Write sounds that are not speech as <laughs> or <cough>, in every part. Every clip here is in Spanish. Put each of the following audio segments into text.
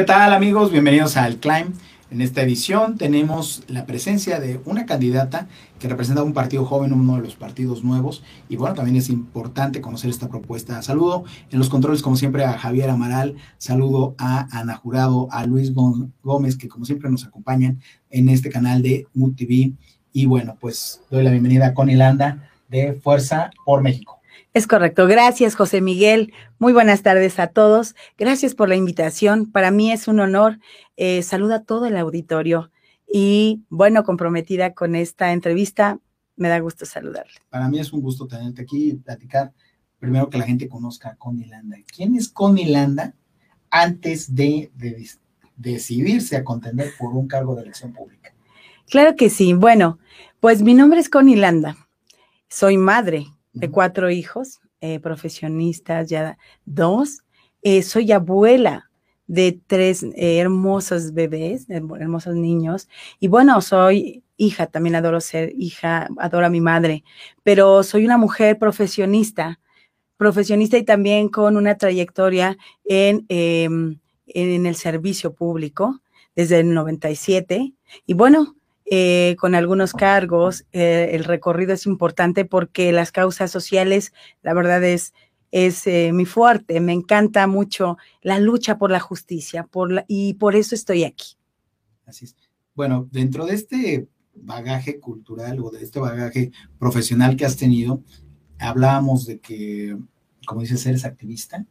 ¿qué tal amigos? Bienvenidos al Climb. En esta edición tenemos la presencia de una candidata que representa un partido joven, uno de los partidos nuevos. Y bueno, también es importante conocer esta propuesta. Saludo en los controles, como siempre, a Javier Amaral. Saludo a Ana Jurado, a Luis Gómez, que como siempre nos acompañan en este canal de Mood TV. Y bueno, pues doy la bienvenida a Connie Landa de Fuerza por México. Es correcto. Gracias, José Miguel. Muy buenas tardes a todos. Gracias por la invitación. Para mí es un honor. Eh, saluda a todo el auditorio y, bueno, comprometida con esta entrevista, me da gusto saludarle. Para mí es un gusto tenerte aquí y platicar. Primero que la gente conozca a Connie Landa. ¿Quién es Connie Landa antes de, de decidirse a contender por un cargo de elección pública? Claro que sí. Bueno, pues mi nombre es Connie Landa. Soy madre, de cuatro hijos, eh, profesionistas, ya dos. Eh, soy abuela de tres eh, hermosos bebés, hermosos niños. Y bueno, soy hija, también adoro ser hija, adoro a mi madre, pero soy una mujer profesionista, profesionista y también con una trayectoria en, em, en el servicio público desde el 97. Y bueno, eh, con algunos cargos. Eh, el recorrido es importante porque las causas sociales, la verdad es, es eh, mi fuerte. Me encanta mucho la lucha por la justicia por y por eso estoy aquí. Así es. Bueno, dentro de este bagaje cultural o de este bagaje profesional que has tenido, hablábamos de que, como dices, eres activista,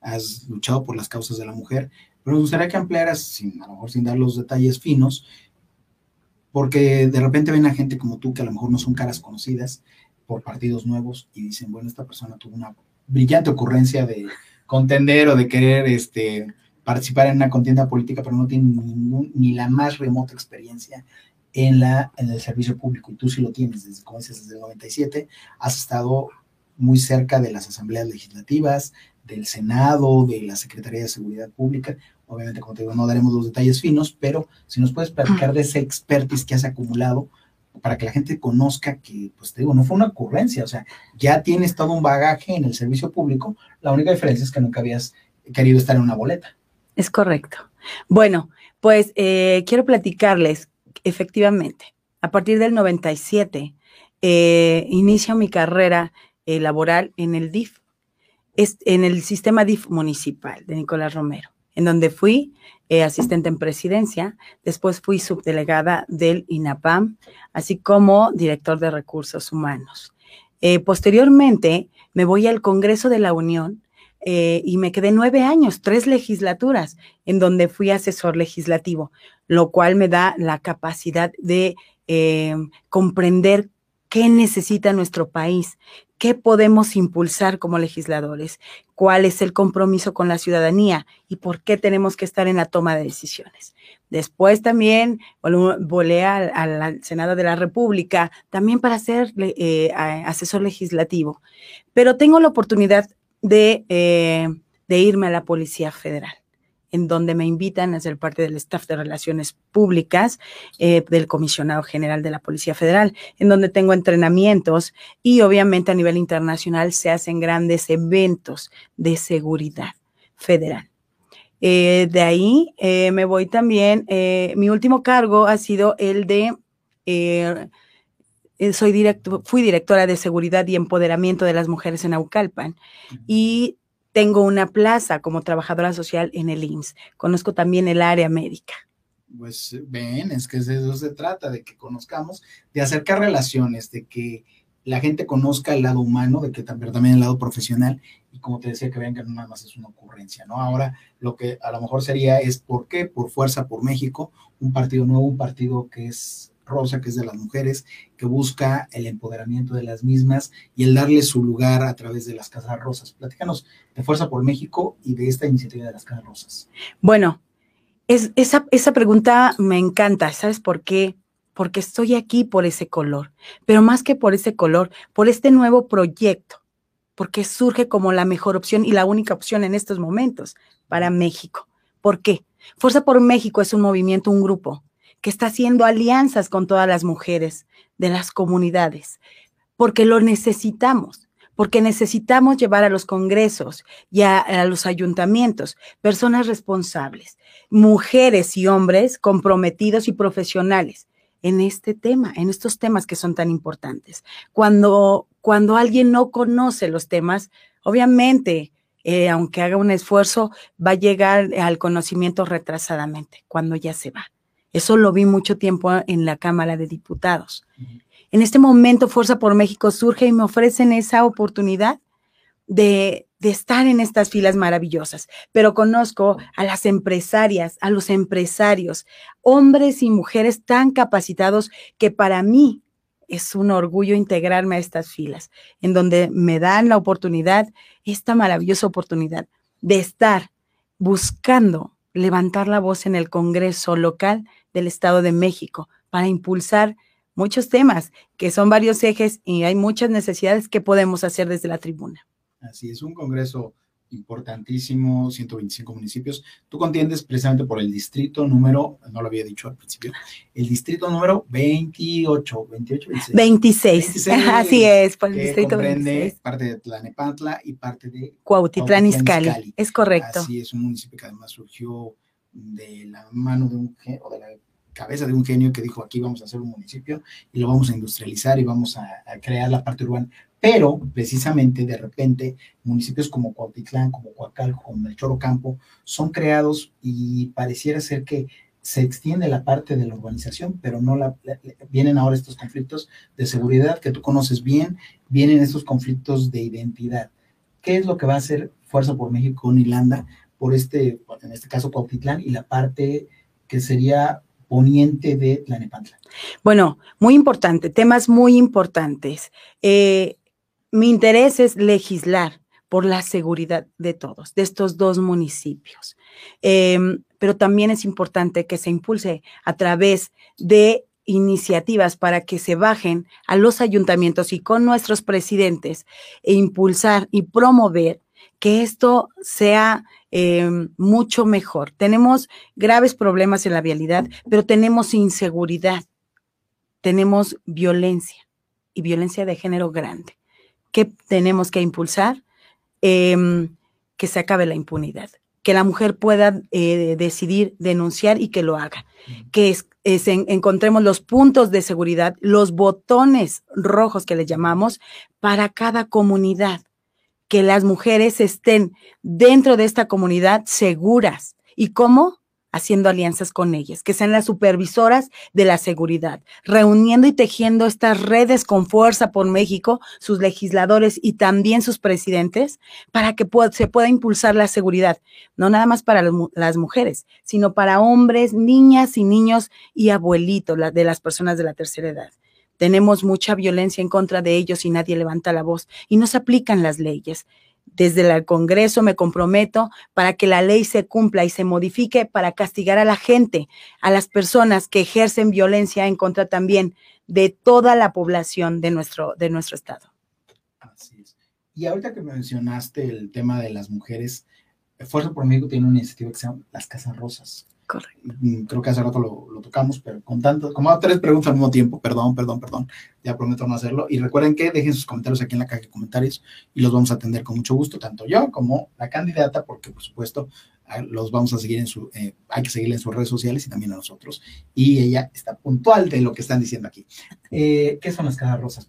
has luchado por las causas de la mujer, pero me gustaría que ampliaras, sin, a lo mejor sin dar los detalles finos, porque de repente ven a gente como tú que a lo mejor no son caras conocidas por partidos nuevos y dicen, bueno, esta persona tuvo una brillante ocurrencia de contender o de querer este, participar en una contienda política, pero no tiene ni la más remota experiencia en, la, en el servicio público. Y tú sí lo tienes, desde, como dices, desde el 97, has estado muy cerca de las asambleas legislativas, del Senado, de la Secretaría de Seguridad Pública. Obviamente, como te digo, no daremos los detalles finos, pero si nos puedes platicar de ese expertise que has acumulado para que la gente conozca que, pues te digo, no fue una ocurrencia, o sea, ya tienes todo un bagaje en el servicio público, la única diferencia es que nunca habías querido estar en una boleta. Es correcto. Bueno, pues eh, quiero platicarles, efectivamente, a partir del 97, eh, inicio mi carrera eh, laboral en el DIF, en el sistema DIF municipal de Nicolás Romero en donde fui eh, asistente en presidencia, después fui subdelegada del INAPAM, así como director de recursos humanos. Eh, posteriormente me voy al Congreso de la Unión eh, y me quedé nueve años, tres legislaturas, en donde fui asesor legislativo, lo cual me da la capacidad de comprender qué necesita nuestro país, qué podemos impulsar como legisladores, cuál es el compromiso con la ciudadanía y por qué tenemos que estar en la toma de decisiones. Después también volé al, Senado de la República, también para ser eh, asesor legislativo, pero tengo la oportunidad de, eh, de irme a la Policía Federal en donde me invitan a ser parte del staff de relaciones públicas eh, del comisionado general de la Policía Federal, en donde tengo entrenamientos y obviamente a nivel internacional se hacen grandes eventos de seguridad federal. Eh, de ahí eh, me voy también, mi último cargo ha sido el de soy directo, fui directora de seguridad y empoderamiento de las mujeres en Aucalpan y tengo una plaza como trabajadora social en el IMSS. Conozco también el área médica. Pues ven, es que de eso se trata, de que conozcamos, de acercar relaciones, de que la gente conozca el lado humano, de que también el lado profesional, y como te decía, que vean que no nada más es una ocurrencia, ¿no? Ahora lo que a lo mejor sería es por qué, por fuerza, por México, un partido nuevo, un partido que es rosa, que es de las mujeres, que busca el empoderamiento de las mismas y el darle su lugar a través de las Casas Rosas. Platícanos de Fuerza por México y de esta iniciativa de las Casas Rosas. Bueno, es, esa, esa pregunta me encanta, ¿sabes por qué? Porque estoy aquí por ese color, pero más que por ese color, por este nuevo proyecto, porque surge como la mejor opción y la única opción en estos momentos para México. ¿Por qué? Fuerza por México es un movimiento, un grupo que está haciendo alianzas con todas las mujeres de las comunidades, porque lo necesitamos, porque necesitamos llevar a los congresos y a, los ayuntamientos personas responsables, mujeres y hombres comprometidos y profesionales en este tema, en estos temas que son tan importantes. Cuando, cuando alguien no conoce los temas, obviamente, eh, aunque haga un esfuerzo, va a llegar al conocimiento retrasadamente, cuando ya se va. Eso lo vi mucho tiempo en la Cámara de Diputados. En este momento Fuerza por México surge y me ofrecen esa oportunidad de, estar en estas filas maravillosas, pero conozco a las empresarias, a los empresarios, hombres y mujeres tan capacitados que para mí es un orgullo integrarme a estas filas, en donde me dan la oportunidad, esta maravillosa oportunidad de estar buscando levantar la voz en el Congreso local del Estado de México para impulsar muchos temas, que son varios ejes y hay muchas necesidades que podemos hacer desde la tribuna. Así es, un congreso importantísimo, 125 municipios. Tú contiendes precisamente por el distrito número, no lo había dicho al principio, el distrito número 28, 28, 26. 26, así es, por el distrito comprende parte de Tlanepantla y parte de Cuautitlán Izcalli. Es correcto. Así es, un municipio que además surgió de la mano de un, o de la cabeza de un genio que dijo aquí vamos a hacer un municipio y lo vamos a industrializar y vamos a, crear la parte urbana. Pero precisamente de repente municipios como Cuautitlán, como Coacalco, como el Choro Campo son creados y pareciera ser que se extiende la parte de la urbanización, pero no la, vienen ahora estos conflictos de seguridad que tú conoces bien, vienen estos conflictos de identidad. ¿Qué es lo que va a hacer Fuerza por México con Irlanda por este, en este caso Cuautitlán y la parte que sería poniente de Tlanepantla. Bueno, muy importante, temas muy importantes. Eh, mi interés es legislar por la seguridad de todos, de estos dos municipios. Em, pero también es importante que se impulse a través de iniciativas para que se bajen a los ayuntamientos y con nuestros presidentes e impulsar y promover que esto sea Em, mucho mejor. Tenemos graves problemas en la vialidad, pero tenemos inseguridad, tenemos violencia y violencia de género grande. ¿Qué tenemos que impulsar? Em, que se acabe la impunidad, que la mujer pueda eh, decidir denunciar y que lo haga, que encontremos los puntos de seguridad, los botones rojos que le llamamos para cada comunidad que las mujeres estén dentro de esta comunidad seguras. ¿Y cómo? Haciendo alianzas con ellas, que sean las supervisoras de la seguridad, reuniendo y tejiendo estas redes con fuerza por México, sus legisladores y también sus presidentes, para que se pueda impulsar la seguridad, no nada más para las mujeres, sino para hombres, niñas y niños y abuelitos de las personas de la tercera edad. Tenemos mucha violencia en contra de ellos y nadie levanta la voz y no se aplican las leyes. Desde el Congreso me comprometo para que la ley se cumpla y se modifique para castigar a la gente, a las personas que ejercen violencia en contra también de toda la población de nuestro, de nuestro estado. Así es. Y ahorita que mencionaste el tema de las mujeres, Fuerza por México tiene una iniciativa que se llama Las Casas Rosas. Correcto. Mm, creo que hace rato lo, tocamos, pero con tanto, como tres preguntas al mismo tiempo, perdón, perdón, perdón, ya prometo no hacerlo. Y recuerden que dejen sus comentarios aquí en la caja de comentarios y los vamos a atender con mucho gusto, tanto yo como la candidata, porque por supuesto los vamos a seguir en su, eh, hay que seguirle en sus redes sociales y también a nosotros. Y ella está puntual de lo que están diciendo aquí. Eh, ¿Qué son las cajas rosas?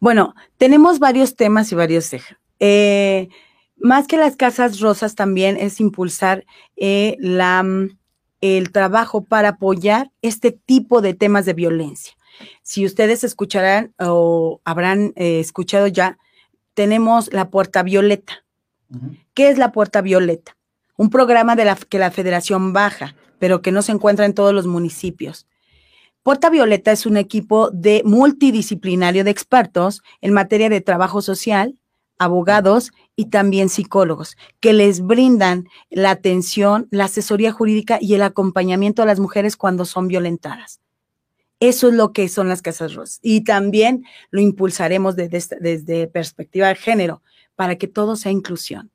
Bueno, tenemos varios temas y varios ejes. Eh, más que las casas rosas también es impulsar la mm, el trabajo para apoyar este tipo de temas de violencia. Si ustedes escucharán o habrán eh, escuchado ya, tenemos la Puerta Violeta. ¿Qué es la Puerta Violeta? Un programa de la que la Federación baja, pero que no se encuentra en todos los municipios. Puerta Violeta es un equipo de multidisciplinario de expertos en materia de trabajo social, abogados y también psicólogos que les brindan la atención, la asesoría jurídica y el acompañamiento a las mujeres cuando son violentadas. Eso es lo que son las casas rosas. Y también lo impulsaremos desde, desde perspectiva de género para que todo sea inclusión.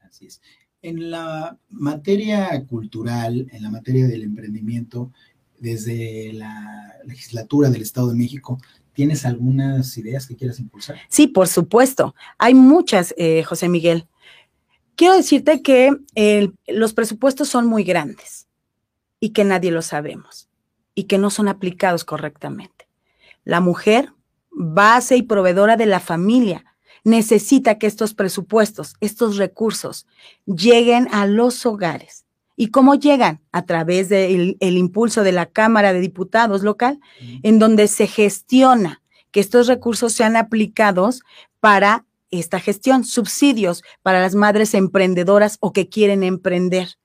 Así es. En la materia cultural, en la materia del emprendimiento, desde la legislatura del Estado de México, ¿Tienes algunas ideas que quieras impulsar? Sí, por supuesto. Hay muchas, eh, José Miguel. Quiero decirte que los presupuestos son muy grandes y que nadie lo sabemos y que no son aplicados correctamente. La mujer, base y proveedora de la familia, necesita que estos presupuestos, estos recursos, lleguen a los hogares. ¿Y cómo llegan? A través del impulso de la Cámara de Diputados local, en donde se gestiona que estos recursos sean aplicados para esta gestión, subsidios para las madres emprendedoras o que quieren emprender,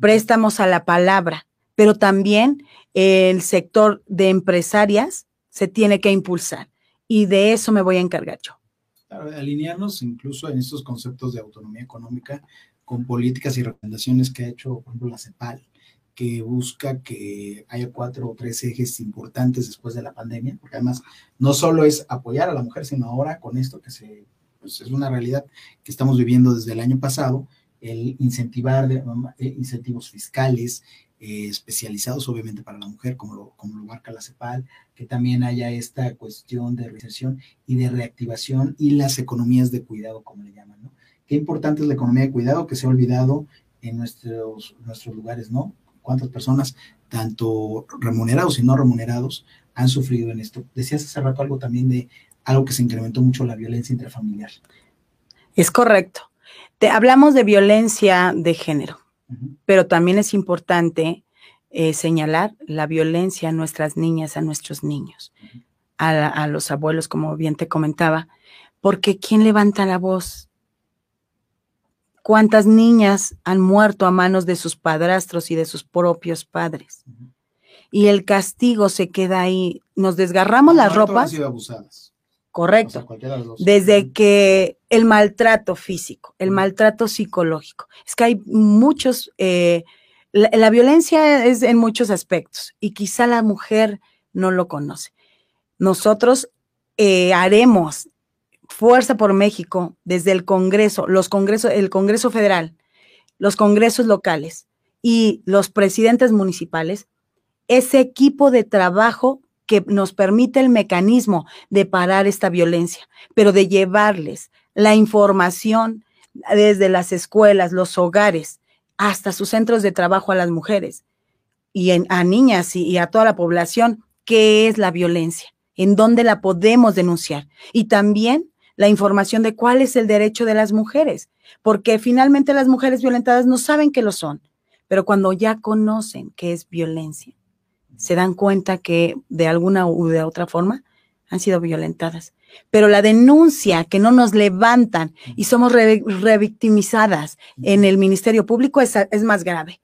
préstamos a la palabra, pero también el sector de empresarias se tiene que impulsar y de eso me voy a encargar yo. alinearnos incluso en estos conceptos de autonomía económica con políticas y recomendaciones que ha hecho, por ejemplo, la CEPAL, que busca que haya cuatro o tres ejes importantes después de la pandemia, porque además no solo es apoyar a la mujer, sino ahora con esto que se pues es una realidad que estamos viviendo desde el año pasado, el incentivar eh, incentivos fiscales eh, especializados obviamente para la mujer, como lo, como lo marca la CEPAL, que también haya esta cuestión de reinserción y de reactivación y las economías de cuidado, como le llaman, ¿no? Qué importante es la economía de cuidado que se ha olvidado en nuestros, nuestros lugares, ¿no? ¿Cuántas personas, tanto remunerados y no remunerados, han sufrido en esto? Decías hace rato algo también de algo que se incrementó mucho la violencia intrafamiliar. Es correcto. Te, hablamos de violencia de género, pero también es importante eh, señalar la violencia a nuestras niñas, a nuestros niños, a, a los abuelos, como bien te comentaba, porque ¿quién levanta la voz? ¿Cuántas niñas han muerto a manos de sus padrastros y de sus propios padres? Y el castigo se queda ahí. Nos desgarramos las ropas. sido abusadas. Correcto. Desde que el maltrato físico, el maltrato psicológico. Es que hay muchos, eh, la, violencia es en muchos aspectos y quizá la mujer no lo conoce. Nosotros eh, haremos Fuerza por México desde el Congreso, los Congresos, el Congreso Federal, los congresos locales y los presidentes municipales, ese equipo de trabajo que nos permite el mecanismo de parar esta violencia, pero de llevarles la información desde las escuelas, los hogares, hasta sus centros de trabajo a las mujeres y a niñas y, a toda la población, qué es la violencia, en dónde la podemos denunciar y también la información de cuál es el derecho de las mujeres, porque finalmente las mujeres violentadas no saben que lo son, pero cuando ya conocen qué es violencia, se dan cuenta que de alguna u de otra forma han sido violentadas. Pero la denuncia que no nos levantan y somos revictimizadas en el Ministerio Público es, es más grave.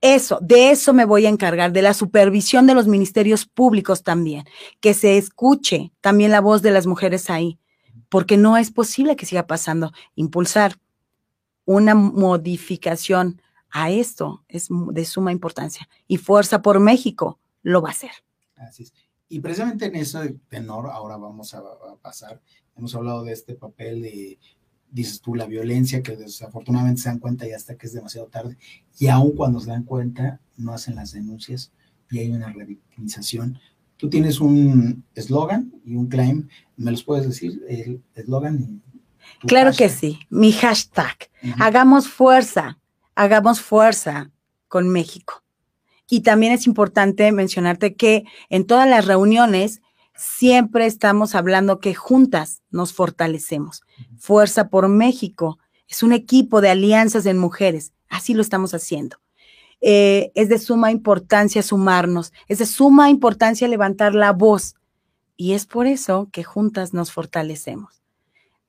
Eso, de eso me voy a encargar, de la supervisión de los ministerios públicos también, que se escuche también la voz de las mujeres ahí, porque no es posible que siga pasando. Impulsar una modificación a esto es de suma importancia y Fuerza por México lo va a hacer. Así es. Y precisamente en ese tenor ahora vamos a, pasar. Hemos hablado de este papel de, dices tú, la violencia, que desafortunadamente se dan cuenta y hasta que es demasiado tarde. Y aún cuando se dan cuenta, no hacen las denuncias y hay una revictimización. Tú tienes un eslogan y un claim. ¿Me los puedes decir? El eslogan. Claro que sí. Mi hashtag. Hagamos fuerza hagamos fuerza con México. Y también es importante mencionarte que en todas las reuniones siempre estamos hablando que juntas nos fortalecemos. Fuerza por México es un equipo de alianzas en mujeres. Así lo estamos haciendo. Eh, es de suma importancia sumarnos, es de suma importancia levantar la voz. Y es por eso que juntas nos fortalecemos.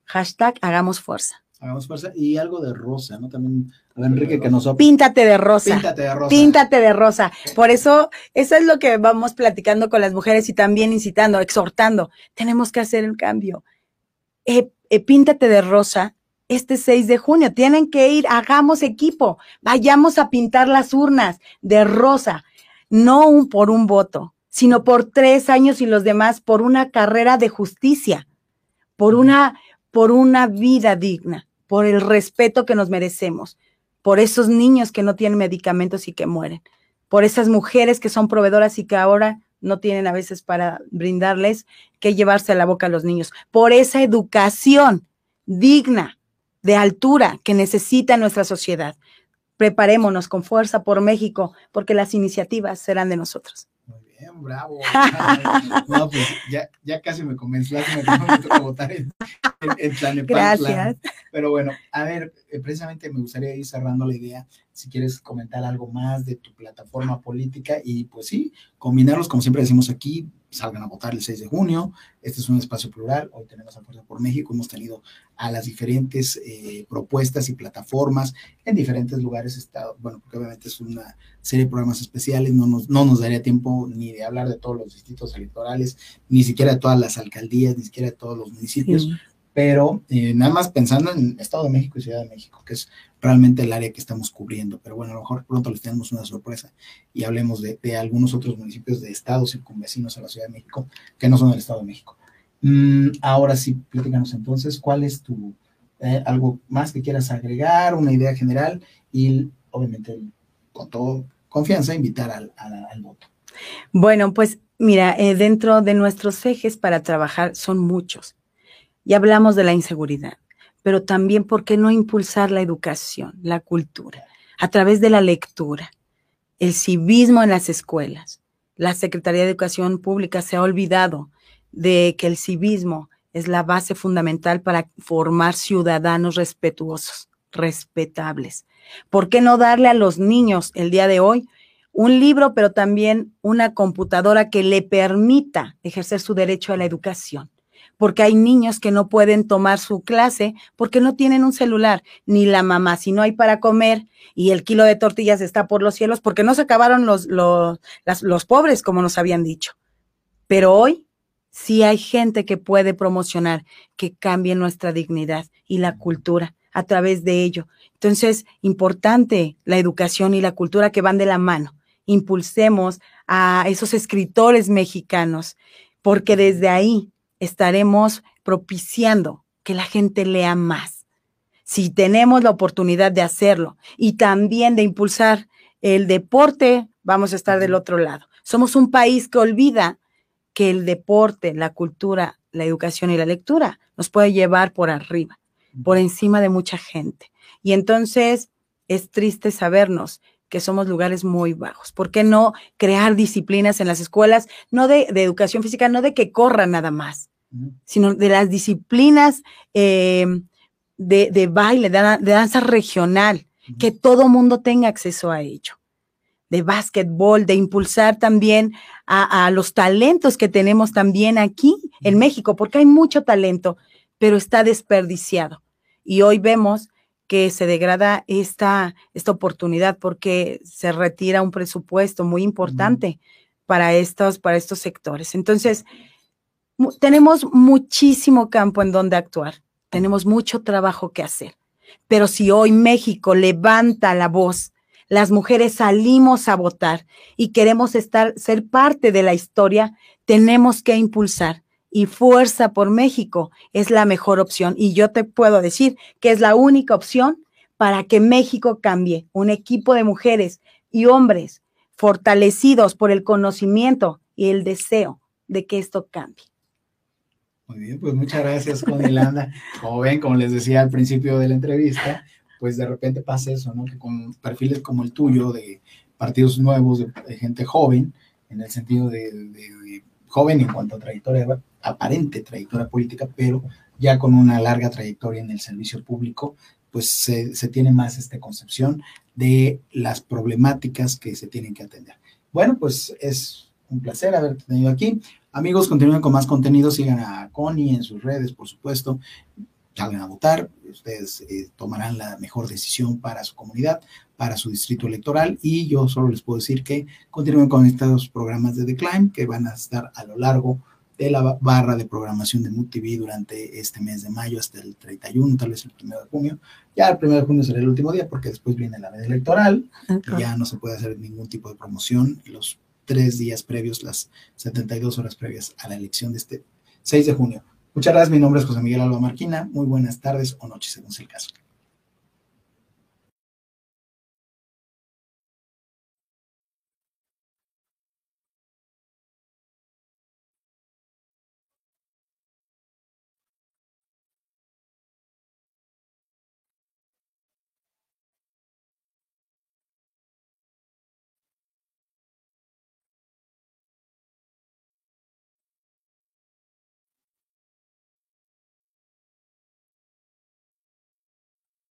Hashtag hagamos fuerza. Hagamos fuerza. Y algo de rosa, ¿no? También Enrique que nos... Píntate de rosa. Píntate de rosa. Píntate de rosa. Por eso, eso es lo que vamos platicando con las mujeres y también incitando, exhortando. Tenemos que hacer el cambio. Eh, eh, píntate de rosa este 6 de junio. Tienen que ir, hagamos equipo, vayamos a pintar las urnas de rosa, no un, por un voto, sino por tres años y los demás por una carrera de justicia, por una, por una vida digna por el respeto que nos merecemos, por esos niños que no tienen medicamentos y que mueren, por esas mujeres que son proveedoras y que ahora no tienen a veces para brindarles que llevarse a la boca a los niños. Por esa educación digna, de altura que necesita nuestra sociedad. Preparémonos con fuerza por México, porque las iniciativas serán de nosotros. Muy bien, bravo. <laughs> no, pues ya, ya casi me convenciste, me a votar en, en, Gracias. Pero bueno, a ver, eh, precisamente me gustaría ir cerrando la idea si quieres comentar algo más de tu plataforma política y pues sí, combinarlos, como siempre decimos aquí, salgan a votar el 6 de junio. Este es un espacio plural. Hoy tenemos a Fuerza por México. Hemos tenido a las diferentes eh, propuestas y plataformas en diferentes lugares. Estado, bueno, porque obviamente es una serie de programas especiales. No nos, no nos daría tiempo ni de hablar de todos los distritos electorales, ni siquiera de todas las alcaldías, ni siquiera de todos los municipios pero eh, nada más pensando en Estado de México y Ciudad de México, que es realmente el área que estamos cubriendo. Pero bueno, a lo mejor pronto les tenemos una sorpresa y hablemos de, algunos otros municipios de estados circunvecinos a la Ciudad de México que no son del Estado de México. Mm, ahora sí, platícanos entonces, ¿cuál es tu, eh, algo más que quieras agregar, una idea general y obviamente con toda confianza invitar al, voto? Bueno, pues mira, eh, dentro de nuestros ejes para trabajar son muchos y hablamos de la inseguridad, pero también por qué no impulsar la educación, la cultura, a través de la lectura, el civismo en las escuelas. La Secretaría de Educación Pública se ha olvidado de que el civismo es la base fundamental para formar ciudadanos respetuosos, respetables. ¿Por qué no darle a los niños el día de hoy un libro, pero también una computadora que le permita ejercer su derecho a la educación? Porque hay niños que no pueden tomar su clase porque no tienen un celular, ni la mamá, si no hay para comer y el kilo de tortillas está por los cielos porque no se acabaron los, los, los pobres, como nos habían dicho. Pero hoy sí hay gente que puede promocionar que cambie nuestra dignidad y la cultura a través de ello. Entonces, importante la educación y la cultura que van de la mano. Impulsemos a esos escritores mexicanos, porque desde ahí estaremos propiciando que la gente lea más. Si tenemos la oportunidad de hacerlo y también de impulsar el deporte, vamos a estar del otro lado. Somos un país que olvida que el deporte, la cultura, la educación y la lectura nos puede llevar por arriba, por encima de mucha gente. Y entonces es triste sabernos que somos lugares muy bajos. ¿Por qué no crear disciplinas en las escuelas, no de, de educación física, no de que corran nada más, sino de las disciplinas eh, de, baile, de, danza regional, que todo mundo tenga acceso a ello, de básquetbol, de impulsar también a, los talentos que tenemos también aquí en México, porque hay mucho talento, pero está desperdiciado. Y hoy vemos que se degrada esta, esta oportunidad porque se retira un presupuesto muy importante para, estos, para estos sectores. Entonces, tenemos muchísimo campo en donde actuar, tenemos mucho trabajo que hacer. Pero si hoy México levanta la voz, las mujeres salimos a votar y queremos estar, ser parte de la historia, tenemos que impulsar. Y Fuerza por México es la mejor opción. Y yo te puedo decir que es la única opción para que México cambie. Un equipo de mujeres y hombres fortalecidos por el conocimiento y el deseo de que esto cambie. Muy bien, pues muchas gracias, Conilanda. Como ven, como les decía al principio de la entrevista, pues de repente pasa eso, ¿no? Que con perfiles como el tuyo, de partidos nuevos, de, gente joven, en el sentido de, joven en cuanto a trayectoria, aparente trayectoria política, pero ya con una larga trayectoria en el servicio público, pues se, se tiene más esta concepción de las problemáticas que se tienen que atender. Bueno, pues es un placer haberte tenido aquí. Amigos, continúen con más contenido, sigan a Connie en sus redes, por supuesto, salgan a votar, ustedes eh, tomarán la mejor decisión para su comunidad, para su distrito electoral y yo solo les puedo decir que continúen con estos programas de Decline que van a estar a lo largo de la barra de programación de MUTV durante este mes de mayo hasta el 31, tal vez el 1 de junio. Ya el 1 de junio será el último día porque después viene la veda electoral y ya no se puede hacer ningún tipo de promoción. Los tres días previos, las 72 horas previas a la elección de este 6 de junio. Muchas gracias, mi nombre es José Miguel Alba Marquina. Muy buenas tardes o noches, según sea el caso.